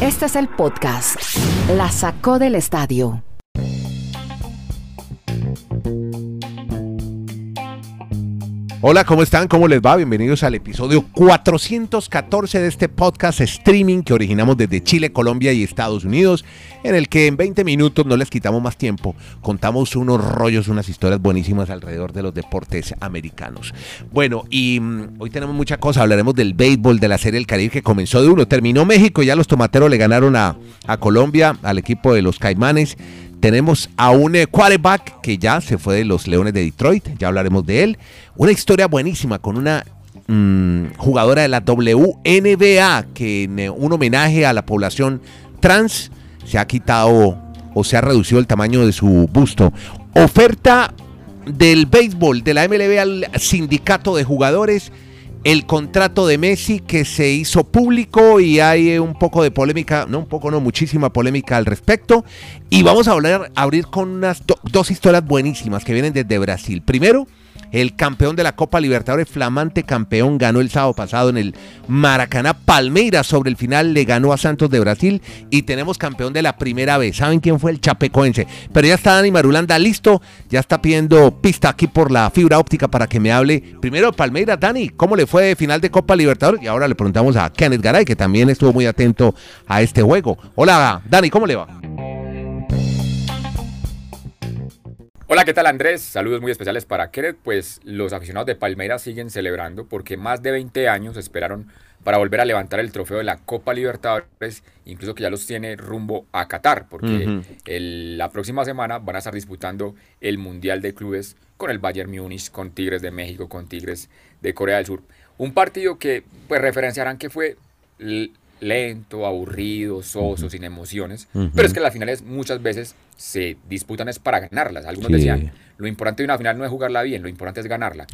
Este es el podcast. La sacó del estadio. Hola, ¿cómo están? ¿Cómo les va? Bienvenidos al episodio 414 de este podcast streaming que originamos desde Chile, Colombia y Estados Unidos, en el que en 20 minutos no les quitamos más tiempo, contamos unos rollos, unas historias buenísimas alrededor de los deportes americanos. Bueno, y mm, hoy tenemos mucha cosa, hablaremos del béisbol, de la Serie del Caribe que comenzó de uno, terminó México, ya los tomateros le ganaron a, a Colombia, al equipo de los Caimanes. Tenemos a un eh, quarterback que ya se fue de los Leones de Detroit, ya hablaremos de él. Una historia buenísima con una mm, jugadora de la WNBA que en eh, un homenaje a la población trans se ha quitado o se ha reducido el tamaño de su busto. Oferta del béisbol de la MLB al sindicato de jugadores el contrato de Messi que se hizo público y hay un poco de polémica, no un poco, no, muchísima polémica al respecto. Y vamos a hablar, abrir con unas dos historias buenísimas que vienen desde Brasil. Primero, el campeón de la Copa Libertadores, flamante campeón, ganó el sábado pasado en el Maracaná. Palmeiras sobre el final le ganó a Santos de Brasil y tenemos campeón de la primera vez. ¿Saben quién fue el chapecoense? Pero ya está Dani Marulanda listo, ya está pidiendo pista aquí por la fibra óptica para que me hable. Primero Palmeiras, Dani, ¿cómo le fue final de Copa Libertadores? Y ahora le preguntamos a Kenneth Garay, que también estuvo muy atento a este juego. Hola, Dani, ¿cómo le va? Hola, ¿qué tal Andrés? Saludos muy especiales para Kenneth. Pues los aficionados de Palmeiras siguen celebrando porque más de 20 años esperaron para volver a levantar el trofeo de la Copa Libertadores, incluso que ya los tiene rumbo a Qatar, porque la próxima semana van a estar disputando el Mundial de Clubes con el Bayern Múnich, con Tigres de México, con Tigres de Corea del Sur. Un partido que pues referenciarán que fue lento, aburrido, soso, sin emociones. Pero es que las finales muchas veces se disputan es para ganarlas. Algunos decían, lo importante de una final no es jugarla bien, lo importante es ganarla.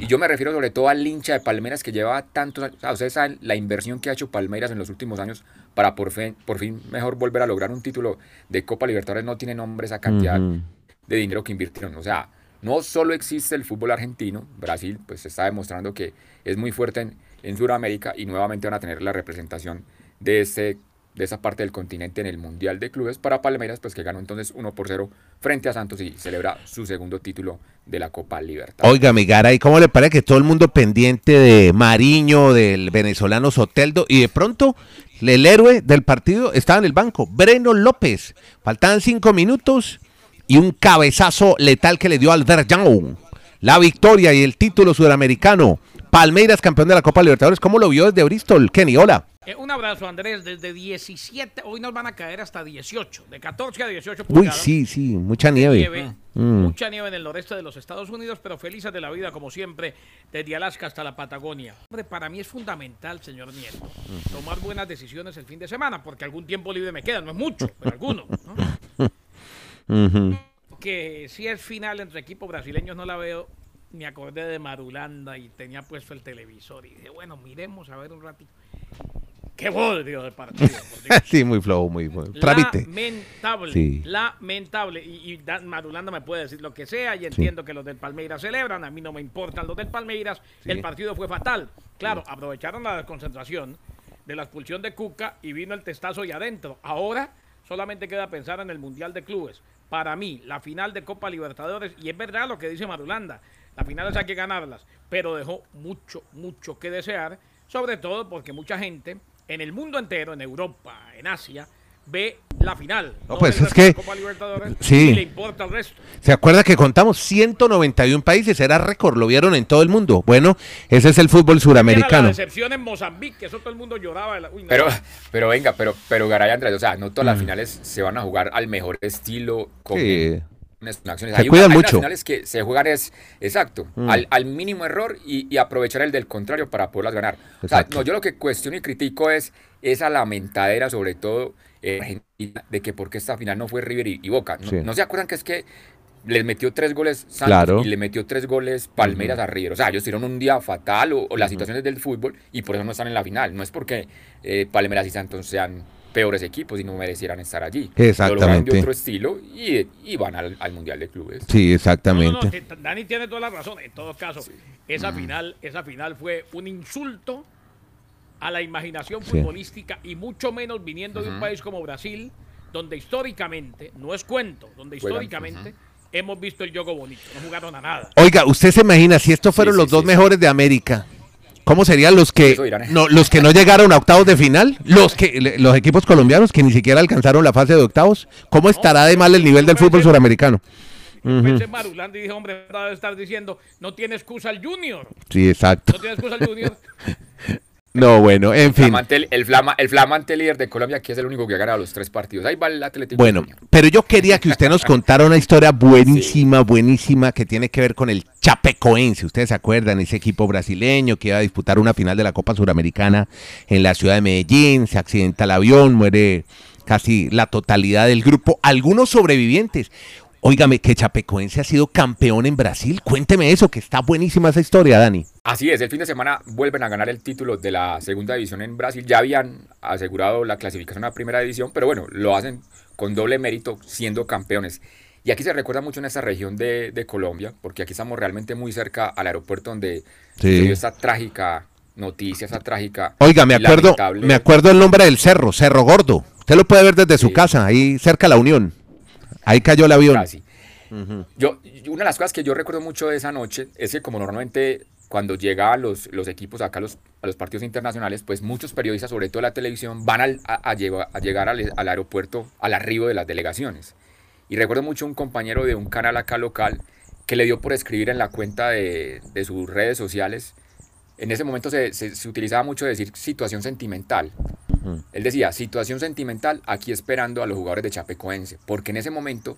Y yo me refiero sobre todo al hincha de Palmeiras que lleva tantos años. O sea, ustedes saben la inversión que ha hecho Palmeiras en los últimos años para por fin, por fin mejor volver a lograr un título de Copa Libertadores. No tiene nombre esa cantidad de dinero que invirtieron. O sea, no solo existe el fútbol argentino, Brasil pues se está demostrando que es muy fuerte en, en Sudamérica y nuevamente van a tener la representación de, ese, de esa parte del continente en el Mundial de Clubes para Palmeiras, pues que ganó entonces 1 por 0 frente a Santos y celebra su segundo título de la Copa Libertad. Oiga, Migara, ¿y cómo le parece que todo el mundo pendiente de Mariño, del venezolano Soteldo, y de pronto el héroe del partido estaba en el banco, Breno López? Faltaban cinco minutos y un cabezazo letal que le dio al Verjão. La victoria y el título sudamericano. Palmeiras, campeón de la Copa Libertadores. ¿Cómo lo vio desde Bristol? Kenny, hola. Eh, un abrazo, Andrés. Desde 17, hoy nos van a caer hasta 18, de 14 a 18 pulgadas. Uy, sí, sí, mucha nieve. Mm. Mucha nieve en el noreste de los Estados Unidos, pero felices de la vida, como siempre, desde Alaska hasta la Patagonia. Hombre, para mí es fundamental, señor Nieto, tomar buenas decisiones el fin de semana, porque algún tiempo libre me queda, no es mucho, pero alguno. Que si es final entre equipos brasileños no la veo, me acordé de Marulanda y tenía puesto el televisor y dije, bueno, miremos a ver un ratito. Qué bodrio de partido. sí, muy flojo, muy trámite. Lamentable. Lamentable. Y, Marulanda me puede decir lo que sea y entiendo que los del Palmeiras celebran. A mí no me importan los del Palmeiras. El partido fue fatal. Claro, aprovecharon la desconcentración de la expulsión de Cuca y vino el testazo y adentro. Ahora solamente queda pensar en el Mundial de Clubes. Para mí, la final de Copa Libertadores, y es verdad lo que dice Marulanda, las finales hay que ganarlas, pero dejó mucho, mucho que desear, sobre todo porque mucha gente en el mundo entero, en Europa, en Asia, ve la final. No, pues es que sí. Y le importa el resto. ¿Se acuerda que contamos 191 países? Era récord, lo vieron en todo el mundo. Bueno, ese es el fútbol suramericano. La en Mozambique, eso todo el mundo lloraba. pero, pero venga, pero, pero Garay Andrés, o sea, no todas las mm. finales se van a jugar al mejor estilo. Con sí. Acciones. Se cuidan mucho. finales que se juegan es, exacto, mm. al, mínimo error y, aprovechar el del contrario para poderlas ganar. O sea, no, yo lo que cuestiono y critico es esa lamentadera, sobre todo eh, Argentina, de que por qué esta final no fue River y, Boca. No, se acuerdan que es que les metió tres goles Santos y le metió tres goles Palmeiras a River. O sea, ellos tuvieron un día fatal o, las situaciones del fútbol y por eso no están en la final. No es porque eh, Palmeiras y Santos sean peores equipos y no merecieran estar allí. Exactamente. de otro estilo y, van al, Mundial de Clubes. Sí, exactamente. Dani tiene toda la razón. En todo caso, esa, final, esa final fue un insulto a la imaginación futbolística y mucho menos viniendo de un país como Brasil, donde históricamente, no es cuento, donde históricamente hemos visto el juego bonito, no jugaron a nada. Oiga, usted se imagina si estos fueron los dos mejores de América. ¿Cómo serían los que no, los que no llegaron a octavos de final? Los que los equipos colombianos que ni siquiera alcanzaron la fase de octavos. ¿Cómo estará de mal el nivel del fútbol suramericano? Pensé Marulanda y dije, hombre, debe estar diciendo, no tiene excusa el Junior. Sí, exacto. No tiene excusa el Junior. No, bueno, en fin. el, flama, el, flamante líder de Colombia, que es el único que ha ganado los tres partidos. Ahí va el Atlético. Bueno, pero yo quería que usted nos contara una historia buenísima, buenísima, que tiene que ver con el Chapecoense. Ustedes se acuerdan, ese equipo brasileño que iba a disputar una final de la Copa Suramericana en la ciudad de Medellín, se accidenta el avión, muere casi la totalidad del grupo. Algunos sobrevivientes. Óigame, que Chapecoense ha sido campeón en Brasil. Cuénteme eso, que está buenísima esa historia, Dani. Así es, el fin de semana vuelven a ganar el título de la segunda división en Brasil. Ya habían asegurado la clasificación a la primera división, pero bueno, lo hacen con doble mérito siendo campeones. Y aquí se recuerda mucho en esta región de, Colombia, porque aquí estamos realmente muy cerca al aeropuerto donde se dio esta trágica noticia, esa trágica. Oiga, me acuerdo, me acuerdo el nombre del cerro, Cerro Gordo. Usted lo puede ver desde su casa, ahí cerca de la Unión. Ahí cayó el avión. yo, una de las cosas que yo recuerdo mucho de esa noche es que como normalmente cuando llegaban los, los equipos acá a los, a los partidos internacionales, pues muchos periodistas, sobre todo la televisión, van al, a, llegar al, al, aeropuerto al arribo de las delegaciones. Y recuerdo mucho un compañero de un canal acá local que le dio por escribir en la cuenta de, de sus redes sociales. En ese momento se, se, utilizaba mucho decir situación sentimental. Él decía, situación sentimental aquí esperando a los jugadores de Chapecoense, porque en ese momento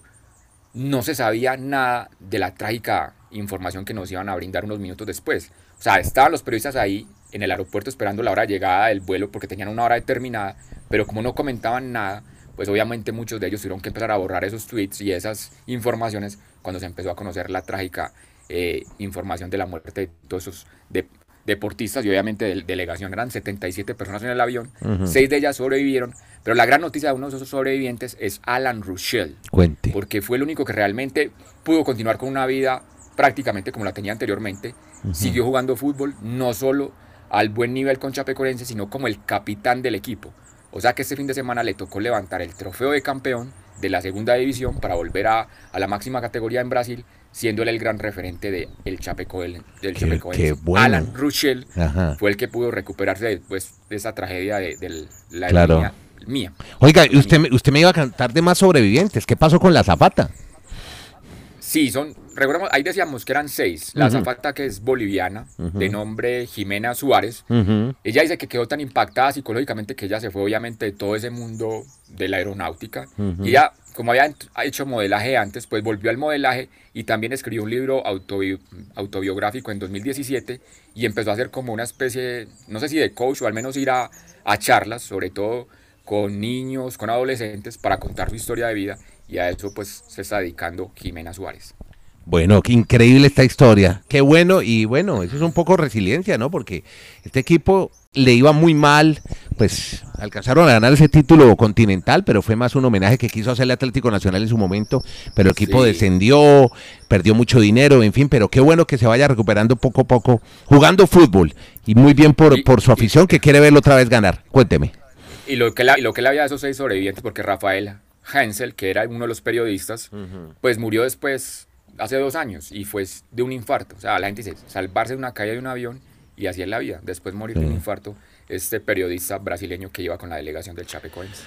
no se sabía nada de la trágica información que nos iban a brindar unos minutos después. O sea, estaban los periodistas ahí en el aeropuerto esperando la hora de llegada del vuelo porque tenían una hora determinada, pero como no comentaban nada, pues obviamente muchos de ellos tuvieron que empezar a borrar esos tweets y esas informaciones cuando se empezó a conocer la trágica eh, información de la muerte de todos esos de, deportistas y obviamente de delegación. Eran 77 personas en el avión, seis de ellas sobrevivieron, pero la gran noticia de uno de esos sobrevivientes es Alan Rushell. Cuente. Porque fue el único que realmente pudo continuar con una vida prácticamente como la tenía anteriormente. Siguió jugando fútbol, no solo al buen nivel con Chapecoense, sino como el capitán del equipo. O sea que este fin de semana le tocó levantar el trofeo de campeón de la segunda división para volver a, a la máxima categoría en Brasil siendo él el gran referente de el Chapeco del, Chapeco. Alan Ruschel fue el que pudo recuperarse después de esa tragedia de, la claro. mía. Oiga, usted, usted me iba a cantar de más sobrevivientes. ¿Qué pasó con la Zapata? Sí, son, ahí decíamos que eran seis. La Zapata, que es boliviana, de nombre Jimena Suárez, ella dice que quedó tan impactada psicológicamente que ella se fue obviamente de todo ese mundo de la aeronáutica. Y ella como había hecho modelaje antes, pues volvió al modelaje y también escribió un libro autobiográfico en 2017 y empezó a hacer como una especie, no sé si de coach o al menos ir a, charlas, sobre todo con niños, con adolescentes, para contar su historia de vida y a eso pues se está dedicando Jimena Suárez. Bueno, qué increíble esta historia. Qué bueno y bueno, eso es un poco resiliencia, ¿no? Porque este equipo le iba muy mal, pues alcanzaron a ganar ese título continental, pero fue más un homenaje que quiso hacerle Atlético Nacional en su momento, pero el equipo descendió, perdió mucho dinero, en fin, pero qué bueno que se vaya recuperando poco a poco, jugando fútbol y muy bien por, por su afición que quiere verlo otra vez ganar. Cuénteme. Y lo que, la, lo que le había de esos seis sobrevivientes, porque Rafael Hensel, que era uno de los periodistas, pues murió después, hace dos años, y fue de un infarto. O sea, la gente dice, salvarse de una caída de un avión y así es la vida. Después morir de un infarto, este periodista brasileño que iba con la delegación del Chapecoense.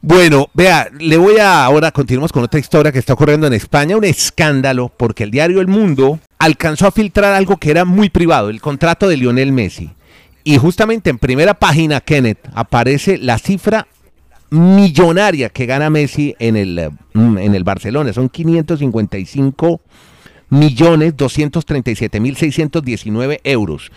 Bueno, vea, le voy a ahora continuamos con otra historia que está ocurriendo en España, un escándalo porque el diario El Mundo alcanzó a filtrar algo que era muy privado, el contrato de Lionel Messi. Y justamente en primera página, Kenneth, aparece la cifra millonaria que gana Messi en el, mm, en el Barcelona. Son 555 millones 237 mil 619 euros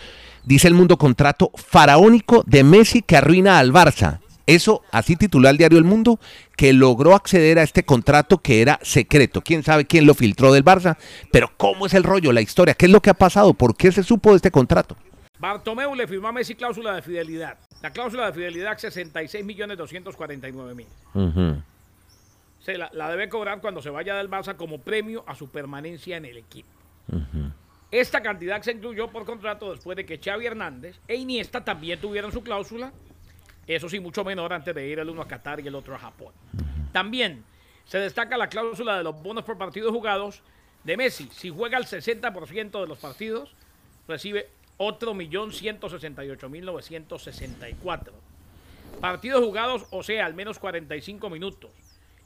dice el mundo contrato faraónico de Messi que arruina al Barça. Eso, así tituló el diario El Mundo, que logró acceder a este contrato que era secreto. Quién sabe quién lo filtró del Barça, pero ¿cómo es el rollo, la historia? ¿Qué es lo que ha pasado? ¿Por qué se supo de este contrato? Bartomeu le firmó a Messi cláusula de fidelidad. La cláusula de fidelidad 66 millones 249 mil. Se la, debe cobrar cuando se vaya del Barça como premio a su permanencia en el equipo. Esta cantidad se incluyó por contrato después de que Xavi Hernández e Iniesta también tuvieran su cláusula, eso sí, mucho menor antes de ir el uno a Qatar y el otro a Japón. También se destaca la cláusula de los bonos por partidos jugados de Messi. Si juega el 60% de los partidos, recibe otro millón ciento sesenta y ocho mil novecientos sesenta y cuatro. Partidos jugados, o sea, al menos 45 minutos.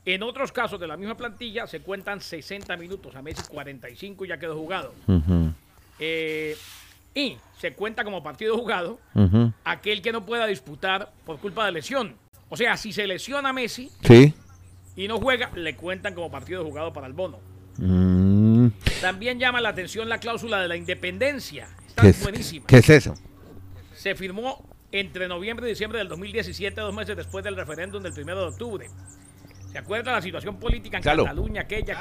En otros casos de la misma plantilla se cuentan 60 minutos, a Messi 45 y ya quedó jugado. Eh, y se cuenta como partido jugado aquel que no pueda disputar por culpa de lesión. O sea, si se lesiona Messi sí. y no juega, le cuentan como partido jugado para el bono. Mm. También llama la atención la cláusula de la independencia. ¿Qué es, buenísima. ¿Qué es eso? Se firmó entre noviembre y diciembre del 2017, dos meses después del referéndum del 1 de octubre. ¿Se acuerda la situación política en Claro. Cataluña aquella?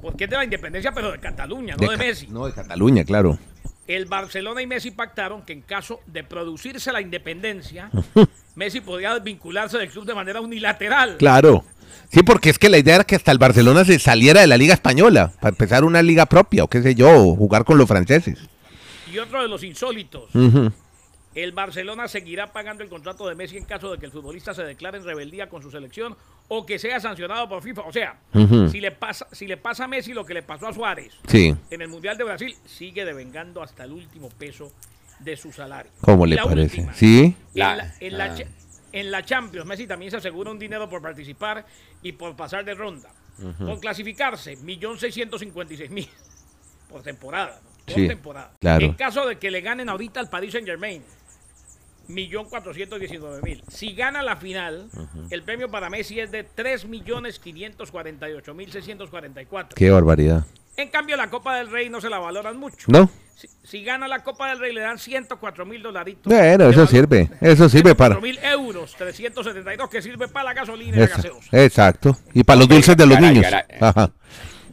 Porque es de la independencia, pero de Cataluña, no de, Messi. No, de Cataluña, claro. El Barcelona y Messi pactaron que en caso de producirse la independencia, Messi podía desvincularse del club de manera unilateral. Claro. Sí, porque es que la idea era que hasta el Barcelona se saliera de la liga española para empezar una liga propia o qué sé yo, o jugar con los franceses. Y otro de los insólitos, el Barcelona seguirá pagando el contrato de Messi en caso de que el futbolista se declare en rebeldía con su selección o que sea sancionado por FIFA. O sea, si, le pasa, si le pasa a Messi lo que le pasó a Suárez Sí, en el Mundial de Brasil, sigue devengando hasta el último peso de su salario. ¿cómo le la parece? última, Sí, La- en, la, en la ah. cha- en la Champions, Messi también se asegura un dinero por participar y por pasar de ronda. Por clasificarse, 1.656.000 por temporada. ¿No? Por Sí, temporada. claro. En caso de que le ganen ahorita al Paris Saint Germain, 1.419.000. Si gana la final, el premio para Messi es de 3.548.644. qué barbaridad. En cambio, la Copa del Rey no se la valoran mucho. ¿No? Si, si gana la Copa del Rey, le dan 104 mil dolaritos. Bueno, eso sirve, eso sirve para... 4 mil euros, 372, que sirve para la gasolina y la gaseosa. exacto. Y para los dulces de los niños. Ajá.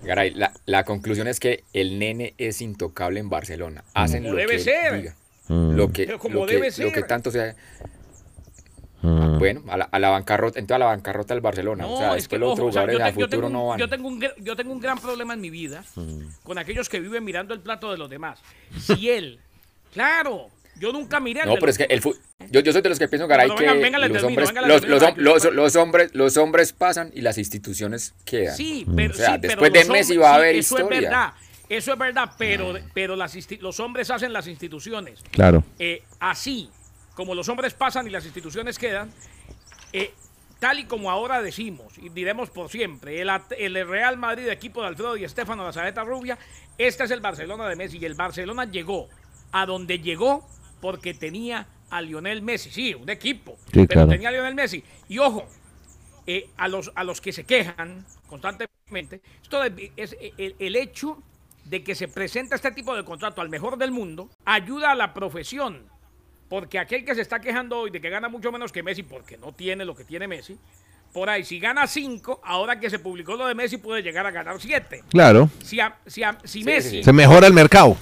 Garay, la, la conclusión es que el nene es intocable en Barcelona. Hacen Como lo debe que ser. diga. Lo que, Pero como lo que, debe lo que ser. tanto sea. Mm. Bueno, a la, a la bancarrota, entonces a la bancarrota del Barcelona. o sea, es que, los otros o sea, jugadores yo, a te- yo tengo futuro un, no van. yo tengo un yo tengo un gran problema en mi vida Mm. con aquellos que viven mirando el plato de los demás. Si él, claro, yo nunca miré No, de pero es que el fu- yo, yo soy de los que pienso, Garay, Pero que los, hombres, los, hombres, los hombres pasan y las instituciones quedan. Sí, pero, O sea, sí, pero después de los Messi hombres- va a sí, haber eso historia. es verdad, eso es verdad, pero, pero las los hombres hacen las instituciones. Claro. Eh, así como los hombres pasan y las instituciones quedan, eh, tal y como ahora decimos y diremos por siempre, el, el Real Madrid, equipo de Alfredo y Estefano la Saeta Rubia, este es el Barcelona de Messi y el Barcelona llegó a donde llegó porque tenía a Lionel Messi, sí, un equipo, Sí, pero claro. tenía a Lionel Messi. Y ojo, eh, a, los, a los que se quejan constantemente, esto de- es el, el hecho de que se presenta este tipo de contrato al mejor del mundo, ayuda a la profesión. Porque aquel que se está quejando hoy de que gana mucho menos que Messi, porque no tiene lo que tiene Messi, por ahí, si gana 5, ahora que se publicó lo de Messi, puede llegar a ganar 7. Claro. Si, a- si, a- si Sí, Messi, sí, sí. Se mejora el mercado.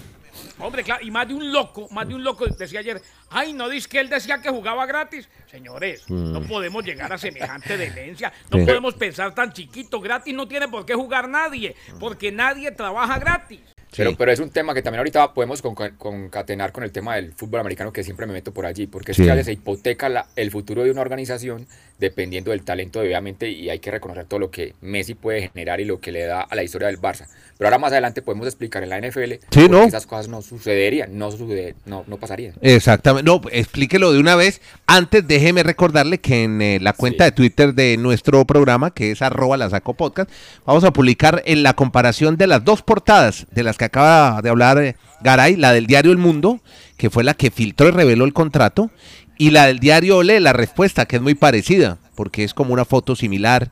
Hombre, claro, y más de un loco, más de un loco decía ayer, ay, no dices que él decía que jugaba gratis. Señores, no podemos llegar a semejante demencia, no. Sí. podemos pensar tan chiquito, gratis no tiene por qué jugar nadie, porque nadie trabaja gratis. Pero, Sí. pero es un tema que también ahorita podemos conca- concatenar con el tema del fútbol americano, que siempre me meto por allí, porque es Sí. que se hipoteca la- el futuro de una organización dependiendo del talento, obviamente, y hay que reconocer todo lo que Messi puede generar y lo que le da a la historia del Barça. Pero ahora más adelante podemos explicar en la NFL Sí, ¿no? esas cosas no sucederían, no, sucede- no, no pasarían. Exactamente. No, explíquelo de una vez. Antes, déjeme recordarle que en eh, la cuenta de Twitter de nuestro programa, que es arroba la saco podcast, vamos a publicar en la comparación de las dos portadas de las que acaba de hablar eh, Garay, la del diario El Mundo, que fue la que filtró y reveló el contrato, y la del diario Ole, la respuesta, que es muy parecida, porque es como una foto similar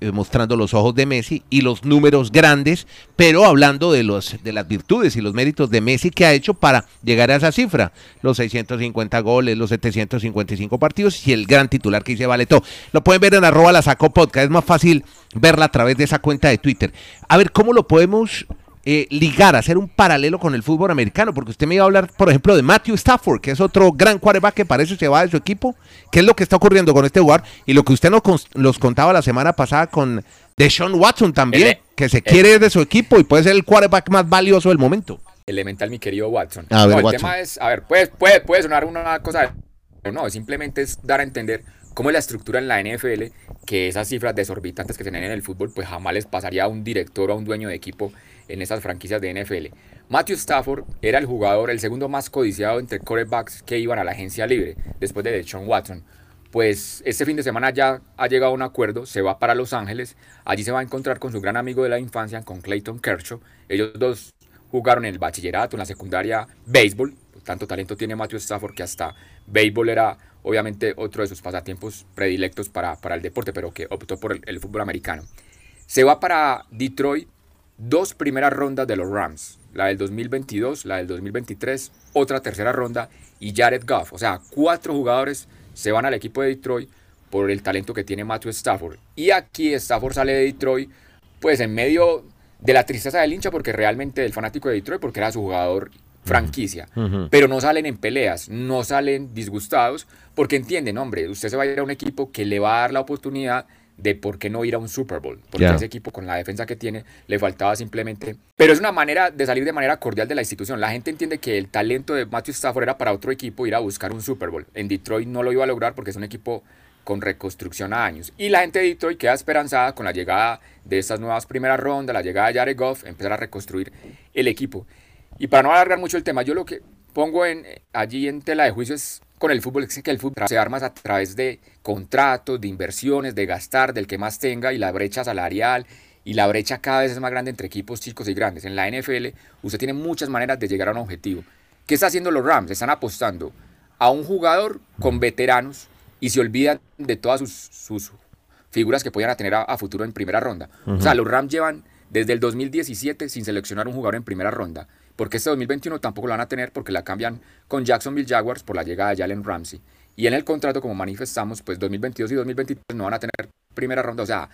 eh, mostrando los ojos de Messi y los números grandes, pero hablando de los de las virtudes y los méritos de Messi que ha hecho para llegar a esa cifra, los 650 goles, los 755 partidos y el gran titular que dice vale todo. Lo pueden ver en arroba la sacó podcast, es más fácil verla a través de esa cuenta de Twitter. A ver, ¿cómo lo podemos eh, ligar, hacer un paralelo con el fútbol americano? Porque usted me iba a hablar, por ejemplo, de Matthew Stafford, que es otro gran quarterback que parece se va de su equipo. ¿Qué es lo que está ocurriendo con este jugador? Y lo que usted nos los contaba la semana pasada con Deshaun Watson también, El- que se el- quiere de su equipo y puede ser el quarterback más valioso del momento. elemental, mi querido Watson. A ver, el tema es, a ver, puede, puede, puede sonar una cosa, no, simplemente es dar a entender cómo es la estructura en la NFL, que esas cifras desorbitantes que se tienen en el fútbol, pues jamás les pasaría a un director o a un dueño de equipo en esas franquicias de NFL. Matthew Stafford era el jugador, el segundo más codiciado entre quarterbacks que iban a la agencia libre, después de Sean Watson. Pues este fin de semana ya ha llegado a un acuerdo, se va para Los Ángeles, allí se va a encontrar con su gran amigo de la infancia, con Clayton Kershaw. Ellos dos jugaron en el bachillerato, en la secundaria, béisbol. Tanto talento tiene Matthew Stafford que hasta béisbol era obviamente otro de sus pasatiempos predilectos para, para el deporte, pero que optó por el, fútbol americano. Se va para Detroit dos primeras rondas de los Rams, la del 2022, la del 2023, otra tercera ronda y Jared Goff. O sea, cuatro jugadores se van al equipo de Detroit por el talento que tiene Matthew Stafford. Y aquí Stafford sale de Detroit, pues en medio de la tristeza del hincha, porque realmente el fanático de Detroit, porque era su jugador franquicia, pero no salen en peleas, no salen disgustados, porque entienden, hombre, usted se va a ir a un equipo que le va a dar la oportunidad de por qué no ir a un Super Bowl, porque ese equipo con la defensa que tiene le faltaba simplemente, pero es una manera de salir de manera cordial de la institución. La gente entiende que el talento de Matthew Stafford era para otro equipo ir a buscar un Super Bowl. En Detroit no lo iba a lograr porque es un equipo con reconstrucción a años. Y la gente de Detroit queda esperanzada con la llegada de estas nuevas primeras rondas, la llegada de Jared Goff, empezar a reconstruir el equipo. Y para no alargar mucho el tema, yo lo que pongo en, allí en tela de juicio es con el fútbol, es que el fútbol se arma a través de contratos, de inversiones, de gastar, del que más tenga y la brecha salarial y la brecha cada vez es más grande entre equipos chicos y grandes. En la NFL usted tiene muchas maneras de llegar a un objetivo. ¿Qué está haciendo los Rams? Están apostando a un jugador con veteranos y se olvidan de todas sus, figuras que podían tener a, futuro en primera ronda. O sea, los Rams llevan desde el 2017 sin seleccionar un jugador en primera ronda porque este 2021 tampoco lo van a tener porque la cambian con Jacksonville Jaguars por la llegada de Jalen Ramsey. Y en el contrato, como manifestamos, pues 2022 y 2023 no van a tener primera ronda. O sea,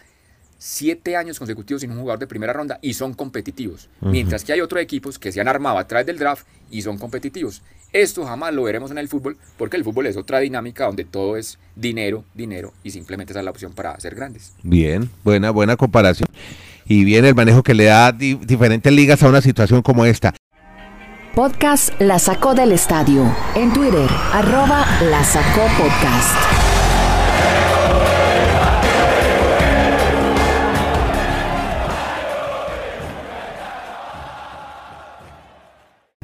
siete años consecutivos sin un jugador de primera ronda y son competitivos. Mientras que hay otros equipos que se han armado a través del draft y son competitivos. Esto jamás lo veremos en el fútbol porque el fútbol es otra dinámica donde todo es dinero, dinero y simplemente esa es la opción para ser grandes. Bien, buena, buena comparación. Y bien el manejo que le da diferentes ligas a una situación como esta. Podcast La Sacó del Estadio. En Twitter, arroba La Sacó Podcast.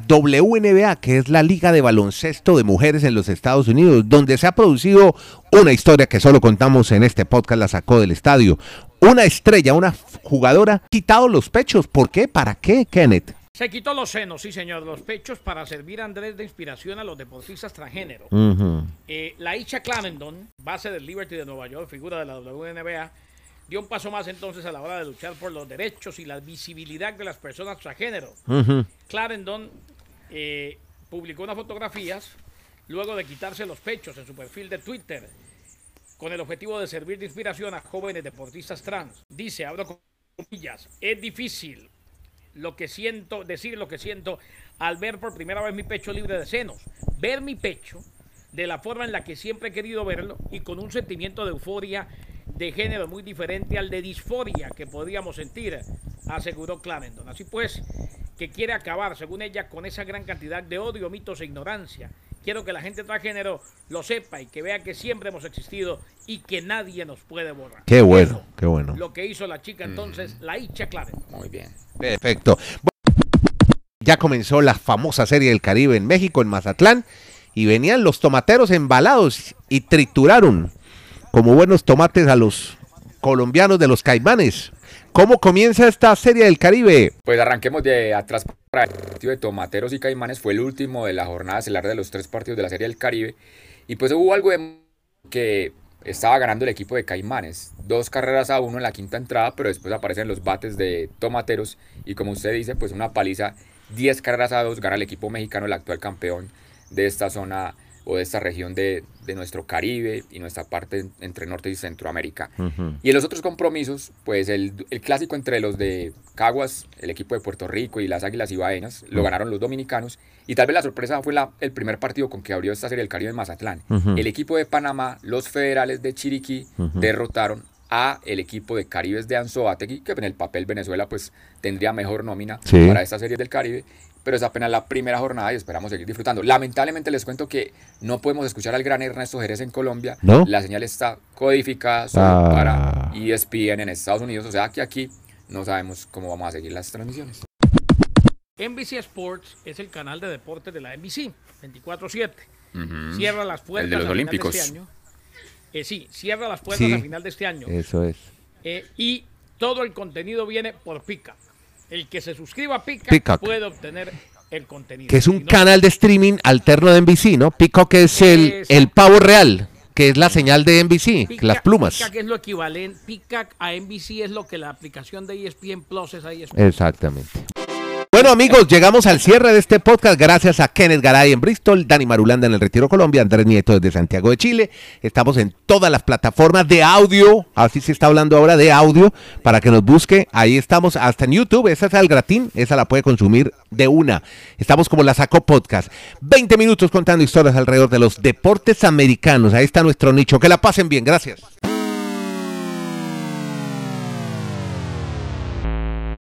WNBA, que es la liga de baloncesto de mujeres en los Estados Unidos, donde se ha producido una historia que solo contamos en este podcast, la sacó del estadio. Una estrella, una jugadora, quitado los pechos. ¿Por qué? ¿Para qué, Kenneth? Se quitó los senos, sí señor, los pechos para servir a Andrés de inspiración a los deportistas transgénero. Eh, la Isha Clarendon, base del Liberty de Nueva York, figura de la WNBA, dio un paso más entonces a la hora de luchar por los derechos y la visibilidad de las personas transgénero. Clarendon eh, publicó unas fotografías luego de quitarse los pechos en su perfil de Twitter con el objetivo de servir de inspiración a jóvenes deportistas trans. Dice, abro comillas, es difícil lo que siento, decir lo que siento al ver por primera vez mi pecho libre de senos. Ver mi pecho de la forma en la que siempre he querido verlo y con un sentimiento de euforia de género muy diferente al de disforia que podríamos sentir, aseguró Clarendon. Así pues, que quiere acabar, según ella, con esa gran cantidad de odio, mitos e ignorancia. Quiero que la gente transgénero lo sepa y que vea que siempre hemos existido y que nadie nos puede borrar. Qué bueno, qué bueno. Lo que hizo la chica entonces, la Icha Clarendon. Muy bien. Perfecto. Ya comenzó la famosa serie del Caribe en México, en Mazatlán, y venían los tomateros embalados y trituraron como buenos tomates a los colombianos de los caimanes. ¿Cómo comienza esta serie del Caribe? Pues arranquemos de atrás para el partido de Tomateros y Caimanes. Fue el último de la jornada estelar de los tres partidos de la serie del Caribe. Y pues hubo algo de que estaba ganando el equipo de Caimanes. Dos carreras a uno en la quinta entrada, pero después aparecen los bates de Tomateros. Y como usted dice, pues una paliza, 10 carreras a dos, gana el equipo mexicano, el actual campeón de esta zona o de esta región de, nuestro Caribe y nuestra parte entre Norte y Centroamérica. Y en los otros compromisos, pues el, clásico entre los de Caguas, el equipo de Puerto Rico y las Águilas Ibaeñas, lo ganaron los dominicanos. Y tal vez la sorpresa fue la, el primer partido con que abrió esta serie del Caribe en Mazatlán. El equipo de Panamá, los federales de Chiriquí, derrotaron a el equipo de Caribes de Anzoátegui, que en el papel Venezuela pues tendría mejor nómina para esta serie del Caribe, pero es apenas la primera jornada y esperamos seguir disfrutando. Lamentablemente les cuento que no podemos escuchar al gran Ernesto Jerez en Colombia, la señal está codificada solo ah. para ESPN en Estados Unidos, o sea que aquí no sabemos cómo vamos a seguir las transmisiones. NBC Sports es el canal de deportes de la NBC, 24-7. Cierra las puertas de los Olímpicos. este año. Eh, sí, cierra las puertas al final de este año. Eso es. Eh, y todo el contenido viene por Pica. El que se suscriba a Pica puede obtener el contenido. Que es un canal de streaming alterno de NBC, ¿no? Peacock es el, el pavo real que es la señal de NBC, las plumas. Peacock es lo equivalente, Peacock a NBC es lo que la aplicación de ESPN Plus es a ESPN. Exactamente. Bueno amigos, llegamos al cierre de este podcast gracias a Kenneth Garay en Bristol, Dani Marulanda en el Retiro Colombia, Andrés Nieto desde Santiago de Chile. Estamos en todas las plataformas de audio, así se está hablando ahora de audio, para que nos busque. Ahí estamos, hasta en YouTube, esa es el gratín, esa la puede consumir de una. Estamos como la sacó podcast. 20 minutos contando historias alrededor de los deportes americanos. Ahí está nuestro nicho. Que la pasen bien, gracias.